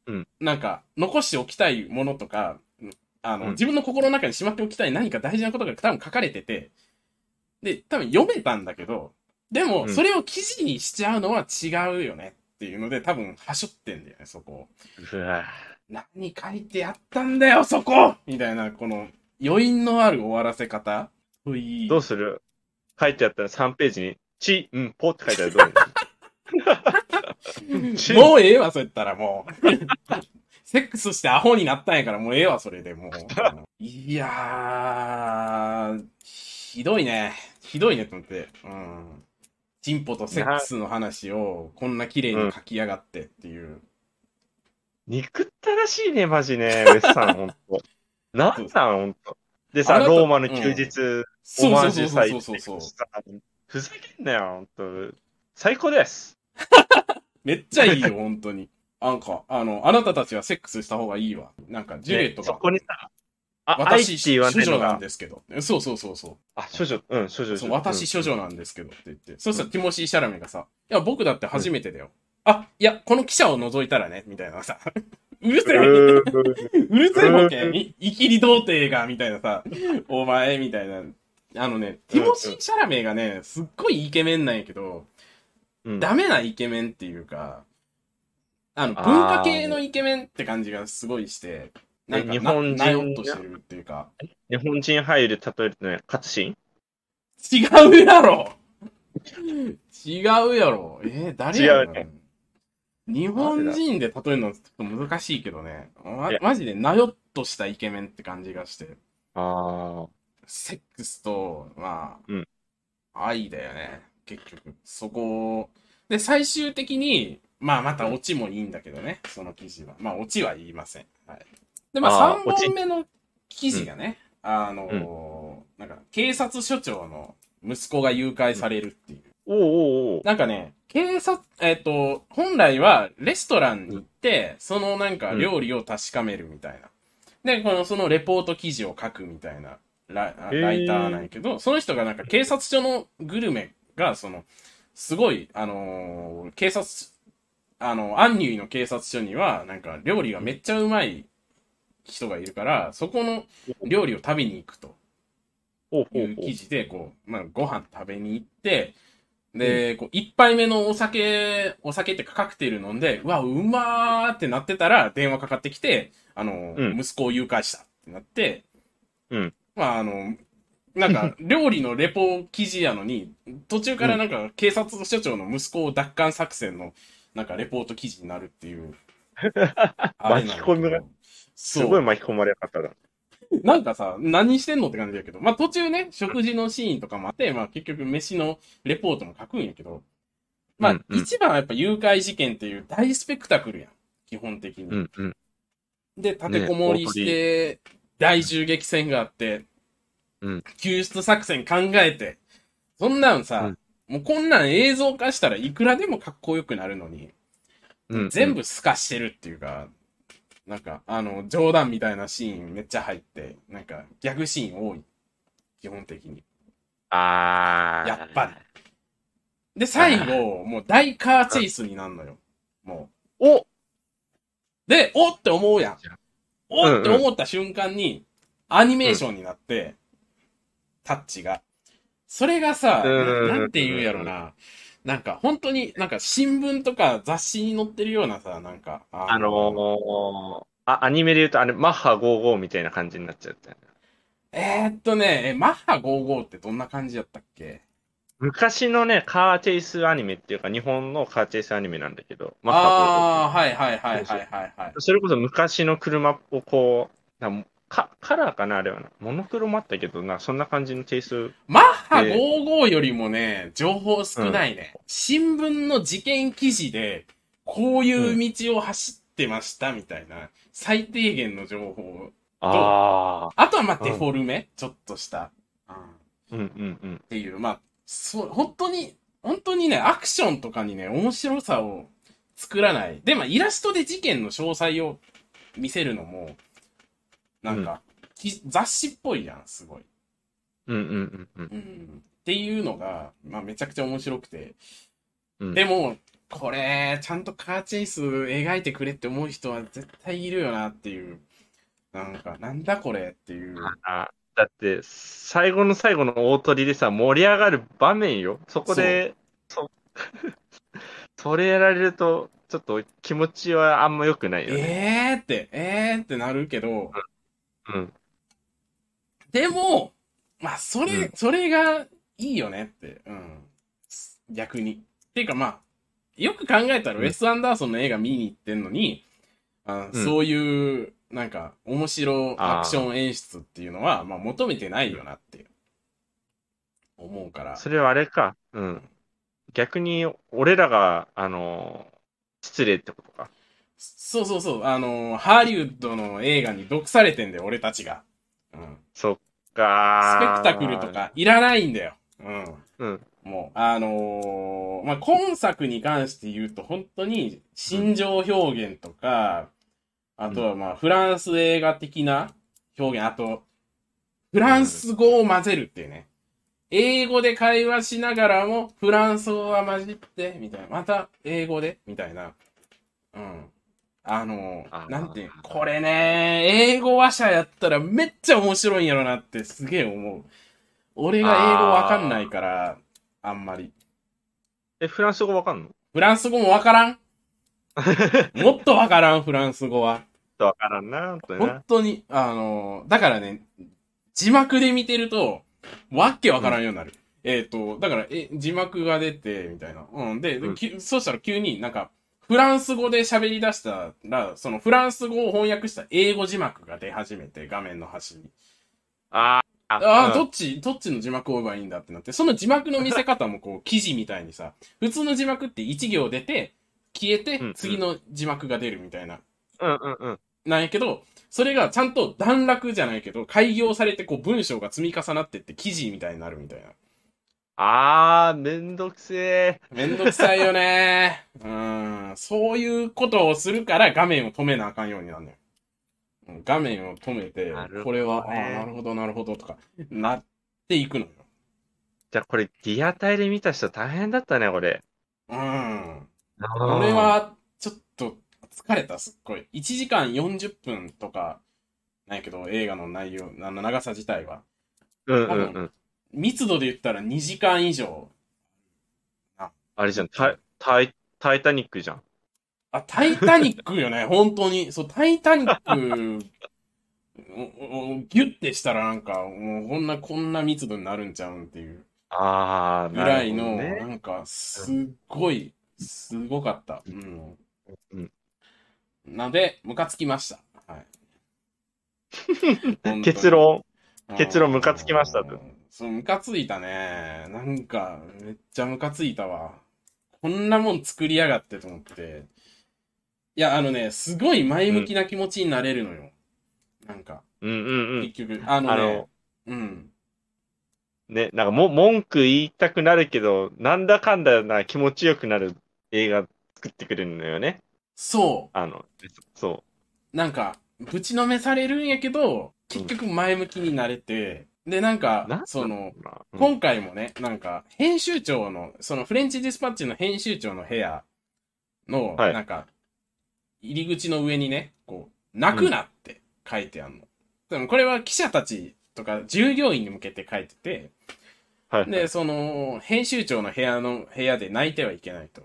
うんなんか、残しておきたいものとか、あの、うん自分の心の中にしまっておきたい何か大事なことが多分書かれてて、で、多分読めたんだけど、でも、うんそれを記事にしちゃうのは違うよねっていうので、多分、はしょってんだよね、そこ。うわ何書いてあったんだよ、そこみたいな、この、余韻のある終わらせ方といいどうする？書いてあったら3ページに、ち、ん、ぽって書いてあるどう？もうええわ、そうやったらもう。セックスしてアホになったんやから、もうええわ、それでもう。いやー、ひどいね。ひどいねと思って。うん。チンポとセックスの話をこんな綺麗に書きやがってっていう。憎ったらしいね、マジね、ウエスさん、ほんと。なんなん、ほんと。でさ、ローマの休日、オマージュそうそうそうふざけんなよ、ほんと。最高です。めっちゃいいよ、本当に。なんか、あの、あなたたちはセックスした方がいいわ。なんか、ジュレットねそが、こにさ、私、処女なんが、ですけど。そうそうそうそう。あ、処女、うん、処女、そう、私処女なんですけどって言って。そしたらティモシー・シャラメがさ、いや、僕だって初めてだよ。あ、いや、この記者を除いたらね、みたいなさ。うるせえ。うるせえボケ。いいきり童貞が、みたいなさ、お前、みたいな。あのね、ティモシー・シャラメがね、すっごいイケメンなんやけど、うん。ダメなイケメンっていうか、あの、文化系のイケメンって感じがすごいして、なんか日本人な、なよっとしてるっていうか、日本人俳優で例えるとね、勝新違うやろ違うやろえー、誰やろね日本人で例えるのちょっと難しいけどね。まマジでなよっとしたイケメンって感じがして。あセックスと、まあ、うん愛だよね。結局。そこをで、最終的に、まあまたオチもいいんだけどね。その記事は。まあオチは言いません。はい。で、まあ3あーオチ本目の記事がね、あのーなんか、警察署長の息子が誘拐されるっていう。おうおうおう。なんかね、警察、えっ、と、本来はレストランに行って、そのなんか料理を確かめるみたいな。で、この、そのレポート記事を書くみたいなラライターなんやけど、その人がなんか警察署のグルメが、その、すごい、あのー警察、あの、アンニュイの警察署には、なんか料理がめっちゃうまい人がいるから、そこの料理を食べに行くと。いう記事で、こう、まあ、ご飯食べに行って、で、こう、一杯目のお酒、お酒ってかカクテル飲んで、うわ、うまーってなってたら、電話かかってきて、あの、うん。息子を誘拐したってなって、うん。まあ、あの、なんか、料理のレポ記事やのに、途中からなんか、警察署長の息子を奪還作戦の、なんか、レポート記事になるっていう、巻き込すごい巻き込まれ方だ。なんかさ、何してんのって感じだけど、まあ途中ね、食事のシーンとかもあって、まあ結局飯のレポートも書くんやけど、まあ、うんうん一番はやっぱ誘拐事件っていう大スペクタクルやん。基本的に。うんうん。で、立てこもりして、大銃撃戦があって、うん救出作戦考えて、そんなんさ、もうこんなん映像化したらいくらでもかっこよくなるのに、うん。全部透かしてるっていうか、なんか、あの、冗談みたいなシーンめっちゃ入って、なんか、ギャグシーン多い。基本的に。あー。やっぱり。で、最後、もう大カーチェイスになるのよ。もおう。で、おって思うやん。おって思った瞬間に、アニメーションになって、タッチが。それがさ、うんななんて言うやろな。なんか、本当になんか新聞とか雑誌に載ってるようなさ、なんか、ああのー、あ、アニメで言うと、あれ、マッハ55みたいな感じになっちゃったよね。えー、っとね、えマッハ55ってどんな感じだったっけ？昔のね、カーチェイスアニメっていうか、日本のカーチェイスアニメなんだけど、マッハああー、はいはいはいはいはいはい。55。それこそ昔の車をこう、なカカラーかなあれはな。モノクロもあったけどな、そんな感じのテイスト。マッハえ55よりもね、情報少ないね。新聞の事件記事で、こういう道を走ってましたみたいな、最低限の情報。ああ。あとはまあうんデフォルメ、ちょっとした。うんっうんうんうん。ていう、まあ、そう、本当に、本当にね、アクションとかにね、面白さを作らない。で、まあ、イラストで事件の詳細を見せるのも、なんか、き雑誌っぽいじゃん、すごい。うんうんうんうん。うんっていうのが、まあ、めちゃくちゃ面白くて。うんでも、これ、ちゃんとカーチェイス描いてくれって思う人は絶対いるよなっていう。なんか、なんだこれっていう。あだって、最後の最後の大鳥でさ、盛り上がる場面よ。そこで、そ それやられると、ちょっと気持ちはあんま良くないよね。えーって、えーってなるけど、うん。でも、まあ、それ、うんそれがいいよねって。うん。逆に。っていうかまあ、よく考えたらうんウェス・アンダーソンの映画見に行ってんのに、あうんそういう、なんか、面白アクション演出っていうのは、まあ、求めてないよなって、思うから。それはあれか。うん。逆に、俺らが、あのー失礼ってことか。そうそうそう、あの、ハリウッドの映画に毒されてんだよ、俺たちが。うん。そっスペかクタクルと。かいらないんだよ。うん。うん。もう、あのーまあ、今作に関して言うと、本当に、心情表現とか、あとはまあ、フランス映画的な表現、あと、フランス語を混ぜるっていうね。英語で会話しながらも、フランス語が混じって、みたいな。また、英語で、みたいな。うん。あのあーなんていう、これね、英語話者やったらめっちゃ面白いんやろなってすげえ思う。俺が英語わかんないから、あんまり。え、フランス語わかんの？フランス語もわからん？もっとわからん、フランス語は。わからんな、本当に本な。当に、あの、だからね、字幕で見てると、わっけわからんようになる。えっ、と、だから、え、字幕が出て、みたいな。うん。で、うんきそしたら急になんか、フランス語で喋り出したら、そのフランス語を翻訳した英語字幕が出始めて、画面の端に。あーああ、うんどっち、どっちの字幕を追えばいいんだってなって、その字幕の見せ方もこう、記事みたいにさ、普通の字幕って1行出て、消えて次の字幕が出るみたいな。うんうんうん。なんやけど、それがちゃんと段落じゃないけど、開業されてこう文章が積み重なってって記事みたいになるみたいな。あー、めんどくせえ。めんどくさいよねうん。そういうことをするから画面を止めなあかんようになるのよ。うん画面を止めてね、これは、ああ、なるほど、なるほどとか、なっていくのよ。じゃあこれ、リアタイで見た人大変だったね、これ。うん。俺、は、ちょっと疲れた、すっごい。1時間40分とか、なんやけど、映画の内容、あの長さ自体は。うんうんうん。密度で言ったら2時間以上。あれじゃん、タイ、タイ、タイタニックじゃん。あ、タイタニックよね、本当に。そう、タイタニック、ギュッてしたらなんか、もうこんな、こんな密度になるんちゃうんっていうあー、ぐらいの、なね。なんか、すっごい、すごかった。うん。うんなので、ムカつきました。はい。結論。結論ムカつきましたとうんそう、ムカついたね。なんか、めっちゃムカついたわ。こんなもん作りやがってと思って。いや、あのね、すごい前向きな気持ちになれるのよ。なんか、うんうんうん。結局、あのねあの、うん。ね、なんかも文句言いたくなるけど、なんだかんだな気持ちよくなる映画作ってくれるのよね。そ。あの、そうなんか、ぶちのめされるんやけど、結局前向きになれて、で、なんう。かなん、その、今回もね、なんか、編集長の、そのフレンチディスパッチの編集長の部屋の、はいなんか、入り口の上にね、こう、泣くなって書いてあるの。でもこれは記者たちとか従業員に向けて書いてて、はい、で、その、編集長の部屋の、部屋で泣いてはいけないと。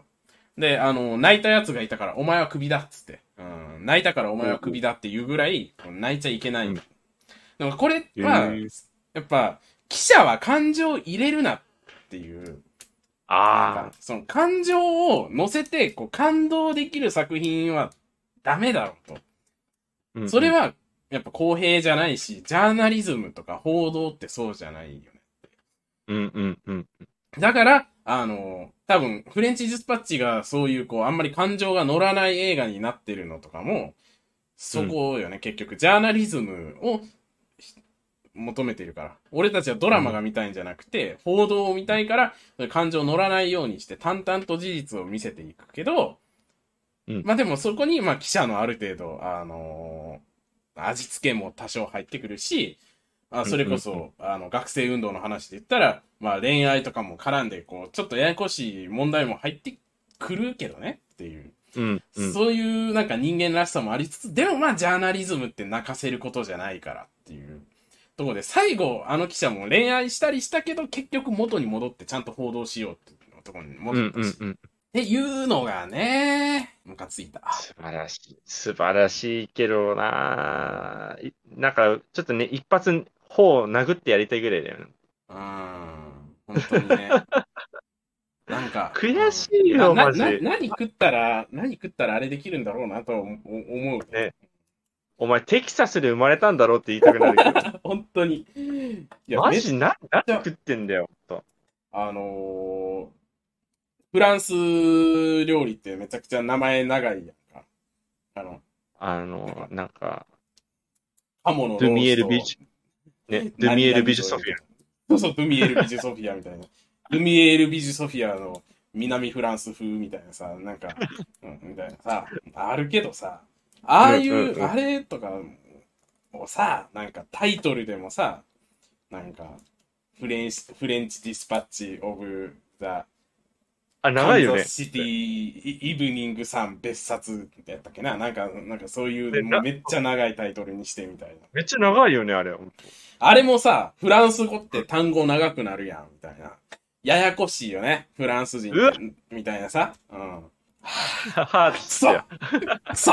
で、あの、泣いたやつがいたから、お前はクビだっつって。うん、泣いたからお前はクビだっていうぐらい、泣いちゃいけない。うんでもこれは、やっぱ、記者は感情を入れるなっていう、あかその感情を乗せて、こう、感動できる作品はダメだろうと。あ、それ、は、やっぱ公平じゃないし、ジャーナリズムとか報道ってそうじゃないよね。うんうんうん。だから、あの、多分、フレンチディスパッチがそういう、こう、あんまり感情が乗らない映画になってるのとかも、そこよね、結局。ジャーナリズムをひ求めてるから。俺たちはドラマが見たいんじゃなくて、報道を見たいから、感情乗らないようにして、淡々と事実を見せていくけど、うんまあでもそこに、まあ記者のある程度、あの味付けも多少入ってくるし、あそれこそ、あの、学生運動の話で言ったら、まあ恋愛とかも絡んで、こう、ちょっとややこしい問題も入ってくるけどねっていう。うんうん。そういうなんか人間らしさもありつつ、でもまあジャーナリズムって泣かせることじゃないからっていうところで、最後あの記者も恋愛したりしたけど、結局元に戻ってちゃんと報道しようっていうところにうん戻ったし、うんうん。っていうのがね、ムカついた。素晴らしい。素晴らしいけどな、いなんか、ちょっとね、一発、頬を殴ってやりたいぐらいだよね。うーん、本当にね。なんか、悔しいよ、マジ何食ったら、何食ったらあれできるんだろうなと思思う。ねお前、テキサスで生まれたんだろうって言いたくなるけど。本当に。いやマめジな、何食ってんだよ、とあのー、フランス料理ってめちゃくちゃ名前長いやんか。あの、あの、なんか、ハモの。ドゥミエルビジュ、ね、ドゥミエルビジュソフィア。そうそう、ドゥミエルビジュソフィアみたいな。ドゥミエルビジュソフィアの南フランス風みたいなさ、なんか、うん、みたいなさ、あるけどさ、ああいうあれとかをさ、なんかタイトルでもさ、なんか、フレンチ、フレンチディスパッチオブザあ、長いよねシティイイブニングさん別冊ってやったっけな？なんか、なんかそういう、めっちゃ長いタイトルにしてみたいな。めっちゃ長いよね、あれ。あれもさ、フランス語って単語長くなるやん、みたいな。ややこしいよね、フランス人みたいなさ。うん。はぁ、くそくそ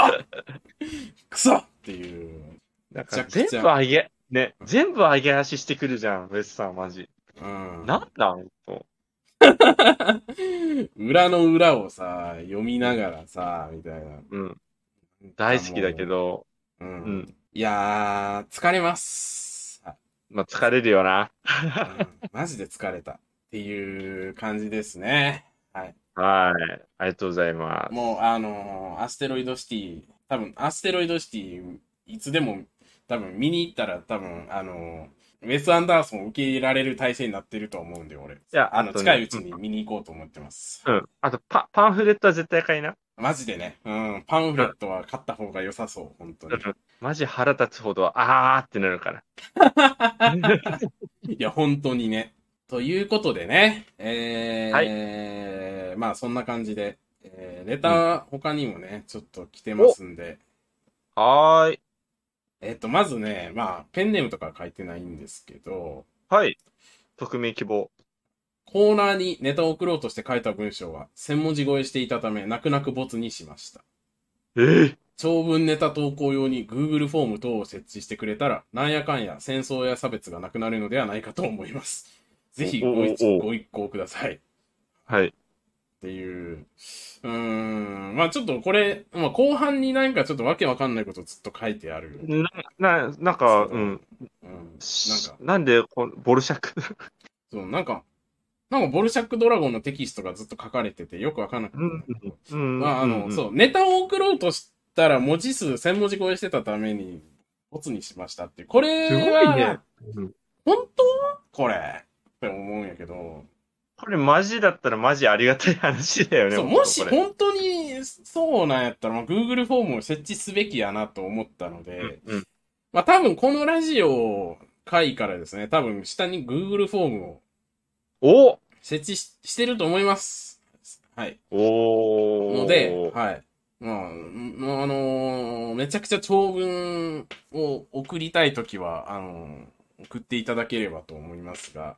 くそっていう。なんか全部上げ、ね、全部上げ足してくるじゃん、ウェスさん、マジ。うん。なんなんと。裏の裏をさ、読みながらさ、みたいな。うん。大好きだけど、う。うん。いやー、疲れます。まあ、疲れるよな。うんマジで疲れたっていう感じですね。はい。はい。ありがとうございます。もう、あのーアステロイドシティ、多分、アステロイドシティ、いつでも、多分、見に行ったら、多分、あのーウェス・アンダーソンを受け入れられる体制になってると思うんで、俺。いや、あの、あとね近いうちに見に行こうと思ってます。うん。あとパ、パンフレットは絶対買いな。マジでね、うん、パンフレットは買った方が良さそう、本当に。マジ腹立つほど、あーってなるから。いや、本当にね。ということでね、えーまあそんな感じで、えーレター他にもね、ちょっと来てますんで、はーい。えっと、まずね、まあ、ペンネームとかは書いてないんですけど、はい。匿名希望。コーナーにネタを送ろうとして書いた文章は、1000文字超えしていたため、泣く泣くボツにしました。えー、長文ネタ投稿用に Google フォーム等を設置してくれたら、なんやかんや戦争や差別がなくなるのではないかと思います。ぜひご一ご一行ください。はい。っていう。うーん。まあちょっとこれ、まあ後半になんかちょっとわけわかんないことずっと書いてある。な、ななんか、そううん。うん。なんか、なんでこう、ボルシャク？そう、なんか、なんかボルシャックドラゴンのテキストがずっと書かれててよくわかんなかったんだけど。うん。まああの、うんそう、ネタを送ろうとしたら文字数1000文字超えしてたために、ボツにしましたっていう。これすは、ごいね。うん本当？これって思うんやけど、これマジだったらマジありがたい話だよね。そう、もし本当にそうなんやったら、まあ、Google フォームを設置すべきやなと思ったので、うんまあ多分このラジオ回からですね、多分下に Google フォームをお設置ししてると思います。はい。おーので、はい。まあ、うんあのーめちゃくちゃ長文を送りたいときは、あのー送っていただければと思いますが、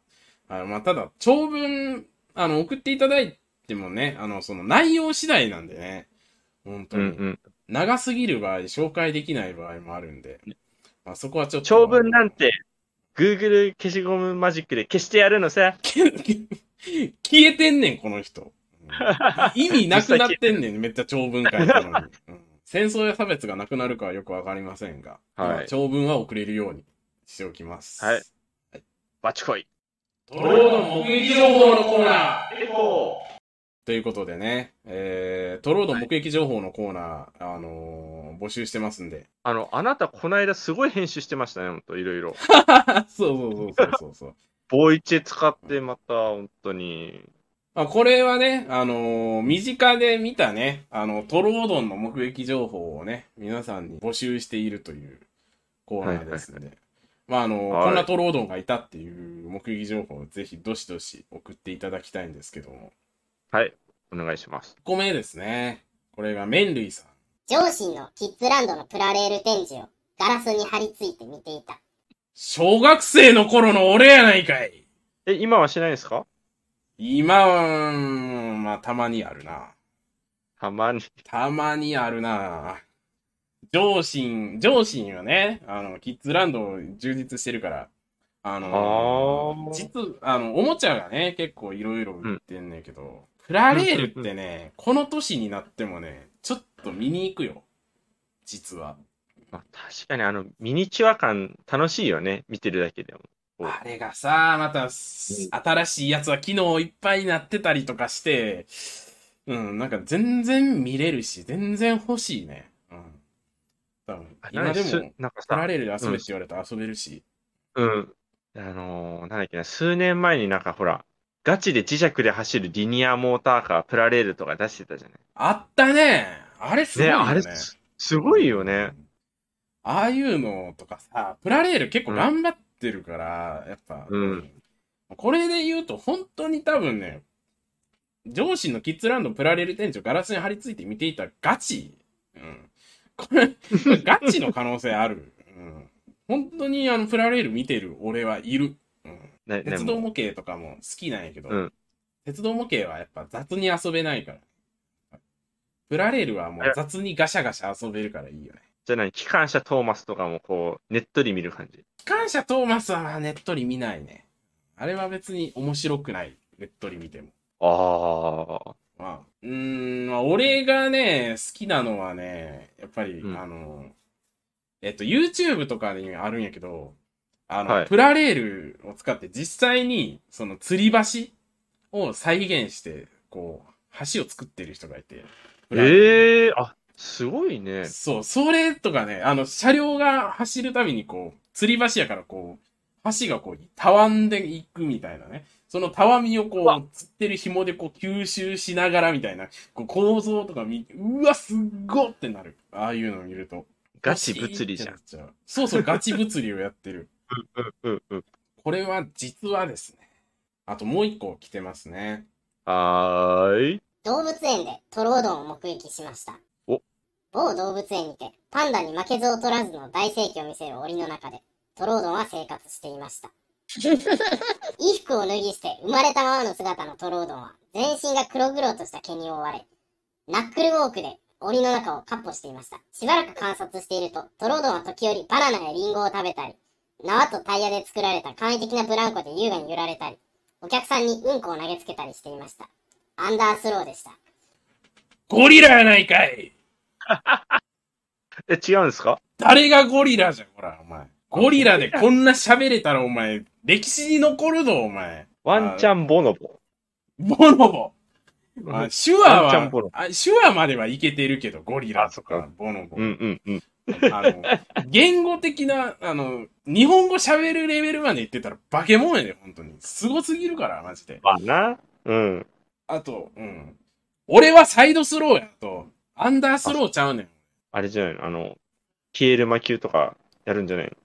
あのまあ、ただ、長文、あの、送っていただいてもね、あの、その内容次第なんでね、本当に。うんうん。長すぎる場合、紹介できない場合もあるんで、まあ、そこはちょっと。長文なんて、Google 消しゴムマジックで消してやるのさ。消えてんねん、この人。うん意味なくなってんねん、めっちゃ長文書いたのに。うん戦争や差別がなくなるかはよくわかりませんが、はいまあ長文は送れるようにしておきます。はい。バチコイ。トロードの目撃情報のコーナーエコということでね、えー、トロード目撃情報のコーナー、あのー募集してますんで。あの、あなたこの間すごい編集してましたね、ほんと、いろいろ。そうそうそうそうそうそう。ボイチェ使ってまた、本当に。まあ、これはね、あのー身近で見たね、あの、トロードンの目撃情報をね、皆さんに募集しているというコーナーですので、まあ、あのーはいこんなトロードンがいたっていう目撃情報をぜひどしどし送っていただきたいんですけども、はい、お願いします。1個目ですね。これが麺類さん。上信のキッズランドのプラレール展示をガラスに貼り付いて見ていた。小学生の頃の俺やないかいえ、今はしないですか？今は、まあ、たまにあるな。たまに。たまにあるな上信、上信はね、あの、キッズランド充実してるから、あのあー実、あの、おもちゃがね、結構いろいろ売ってんねんけど、プラレールってね、この年になってもね、ちょっと見に行くよ。実は。まあ、確かにあの、ミニチュア感楽しいよね。見てるだけでも。あれがさ、また、す新しいやつは機能いっぱいになってたりとかして、うん、なんか全然見れるし、全然欲しいね。うん。多分あ今でも、なんかプラさ、レールで遊べって言われたら遊べるし。うん。あのーなんだっけな、数年前になんかほら、ガチで磁石で走るリニアモーターカー、プラレールとか出してたじゃない。あったねあれすごいね、よね。あれす、すごいよね。ああいうのとかさ、プラレール結構頑張ってるから、やっぱ、うんこれで言うと本当に多分ね、上司のキッズランドプラレール店長ガラスに貼り付いて見ていたガチ。うん。これ、ガチの可能性ある。うん。本当にあのプラレール見てる俺はいる。うん。鉄道模型とかも好きなんやけど、うん鉄道模型はやっぱ雑に遊べないから。プラレールはもう雑にガシャガシャ遊べるからいいよね。じゃない、機関車トーマスとかもこう、ねっとり見る感じ。機関車トーマスはまあねっとり見ないね。あれは別に面白くない。ねっとり見ても。ああ。まあ、うーん、まあ、俺がね、好きなのはね、やっぱり、うんあの、えっと、YouTube とかにあるんやけど、あの、はいプラレールを使って実際に、その吊り橋を再現して、こう、橋を作ってる人がいて。ええあ、すごいね。そう、それとかね、あの、車両が走るたびにこう、吊り橋やからこう、橋がこう、たわんでいくみたいなね。そのたわみをこう、うわ吊ってる紐でこう、吸収しながらみたいな、こう構造とか見て、うわ、すっごってなる。ああいうのを見ると。ガチ物理じゃんそうそう、ガチ物理をやってる。うんうんうん。これは実はですね。あともう一個来てますね。はーい。動物園でトロオドンを目撃しました。お某動物園にてパンダに負けず劣らずの大盛況を見せる檻の中でトロオドンは生活していました。衣服を脱ぎ捨て生まれたままの姿のトロオドンは全身が黒々とした毛に覆われ、ナックルウォークで檻の中をカッ歩していました。しばらく観察していると、トロオドンは時折バナナやリンゴを食べたり、縄とタイヤで作られた簡易的なブランコで優雅に揺られたり、お客さんにうんこを投げつけたりしていました。アンダースローでした。ゴリラやないかい え、違うんですか？誰がゴリラじゃん、ほら、お前。ゴリラでこんな喋れたら、お前、歴史に残るぞ、お前。ワンチャンボノボ。ボノボ。まあ、手話は、あ手話まではいけてるけど、ゴリラとかあそっか、ボノボ。うんうんうん。あの、言語的な、あの、日本語喋るレベルまで言ってたら化け物やで、本当に。すごすぎるから、マジで。まあな。うん。あと、うん。俺はサイドスローやと、アンダースローちゃうねあれじゃないの？あの、消える魔球とかやるんじゃないの？ん。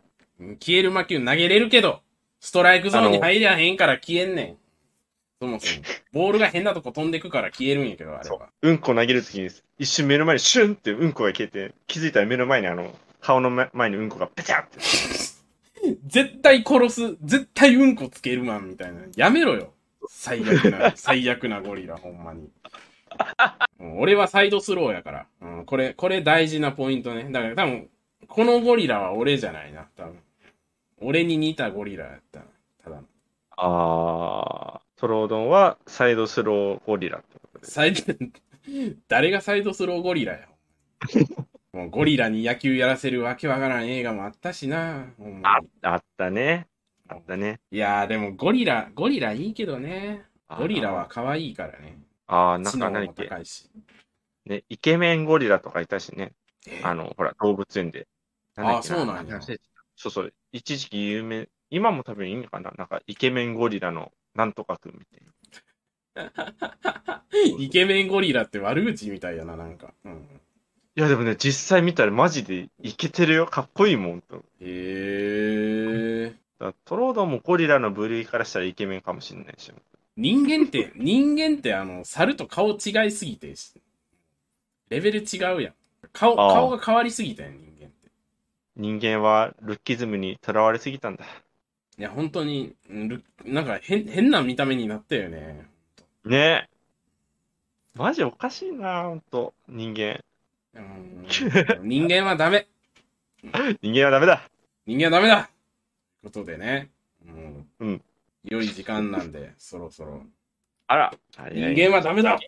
消える魔球投げれるけど、ストライクゾーンに入りゃへんから消えんねん。そもそも。ボールが変なとこ飛んでくから消えるんやけど、あれは。。うんこ投げるときに、一瞬目の前にシュンってうんこが消えて、気づいたら目の前にあの、顔の前前にうんこがペチャって。絶対殺す、絶対うんこつけるマンみたいな。やめろよ。最悪な、最悪なゴリラ、ほんまに。うん俺はサイドスローやから。うん、これ、これ大事なポイントね。だから多分、このゴリラは俺じゃないな、多分。俺に似たゴリラやったな。ただの。あー、トロードンはサイドスローゴリラってことです。サイド、誰がサイドスローゴリラや？もうゴリラに野球やらせるわけわからん映画もあったしな。ほんまあにあったね。あったね。いやーでもゴリラ、ゴリラいいけどね。ゴリラは可愛いからね。あー、なん知能何っけ高いし。ね、イケメンゴリラとかいたしね。え？あの、ほら、動物園で。だっけあそうなんやそうそう。一時期有名、今も多分いいのかな？なんか、イケメンゴリラのなんとかくんみたいな。イケメンゴリラって悪口みたいやな、なんか。うん、いや、でもね、実際見たらマジでイケてるよ。かっこいいもんと。へえ。だからトロードンもゴリラの部類からしたらイケメンかもしれないし。人間って、人間ってあの、猿と顔違いすぎて、レベル違うやん。顔、顔が変わりすぎたよ、人間って。人間はルッキズムにとらわれすぎたんだ。いや、本当に、うんルなんか変、変な見た目になったよね。ねえ。マジおかしいな、ほんと。人間。うん、人間はダメ。人間はダメだ。人間はダメだということでね。うん。うん良い時間なんで、そろそろ。あら。人間はダメだ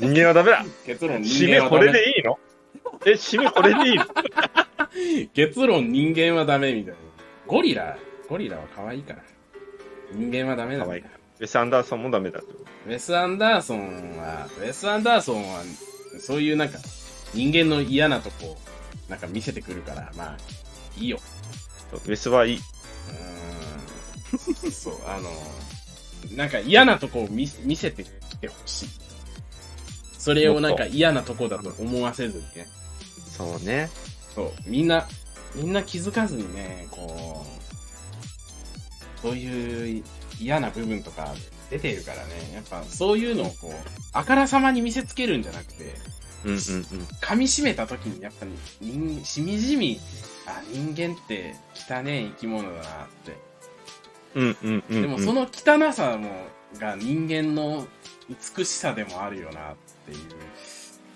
人間はダメだ。結論、締めこ人間はダメれでいいの？え、締めこれでいいの？結論、人間はダメみたいな。ゴリラ、ゴリラは可愛いから。人間はダメだ。可愛いウェス・アンダーソンもダメだと。ウェス・アンダーソンは、ウェス・アンダーソンは、そういうなんか、人間の嫌なとこ、なんか見せてくるから、まあ、いいよ。ウェスはいい。うーん。そう、あの、なんか嫌なとこを見見せてきてほしい。それをなんか嫌なとこだと思わせずにね。そうね。そう、みんな、みんな気づかずにね、こう、そういう嫌な部分とか出てるからね、やっぱそういうのをこう、あからさまに見せつけるんじゃなくて、うんうんうん。噛み締めた時にやっぱり人、しみじみ、あ、人間って汚ねえ生き物だなって。うんうんうん、うん。でもその汚さも、が人間の美しさでもあるよなっていう。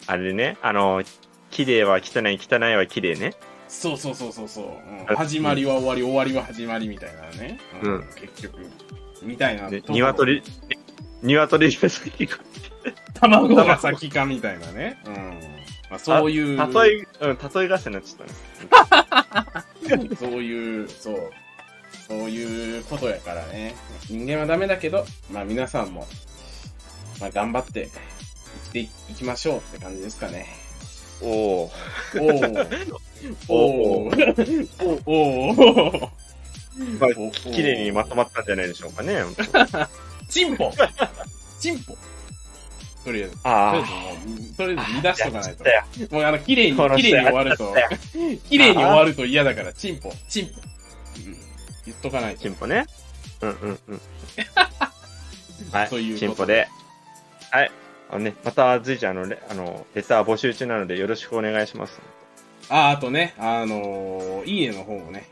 あれね、あの、綺麗は汚い、汚いは綺麗ね。そうそうそうそうそう、うんあ始まりは終わり、終わりは始まりみたいなね。うん結局。みたいな。鶏、鶏が先か。卵が先かみたいなね。うん。まあ、そういう。例え、うん、例え合戦になっちゃったね。そういう、そう。そういうことやからね。人間はダメだけど、まあ皆さんも、まあ頑張って生きていきましょうって感じですかね。おお。おー。おー。おー。まあお綺麗にまとまったんじゃないでしょうかね。チンポチンポとりあえず、とりあえあとりあえず見出しとかないと。もうあの、綺麗に、綺麗に終わると綺麗に終わると嫌だから、チンポ、チンポ。うん、言っとかないと。チンポね。うんうんうん。はい。そういうチンポで。はい。あのね、また随時あの、レあの、レター募集中なのでよろしくお願いします。あ、あとね、あのーいいねの方もね、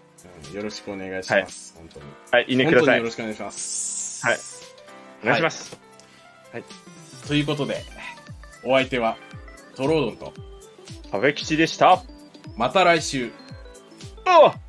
うんよろしくお願いします。本当に。はい、いいねください本当によろ。しくお願いします。はいお願いします。ということで、お相手は、トロードンと、阿部吉でした。また来週。お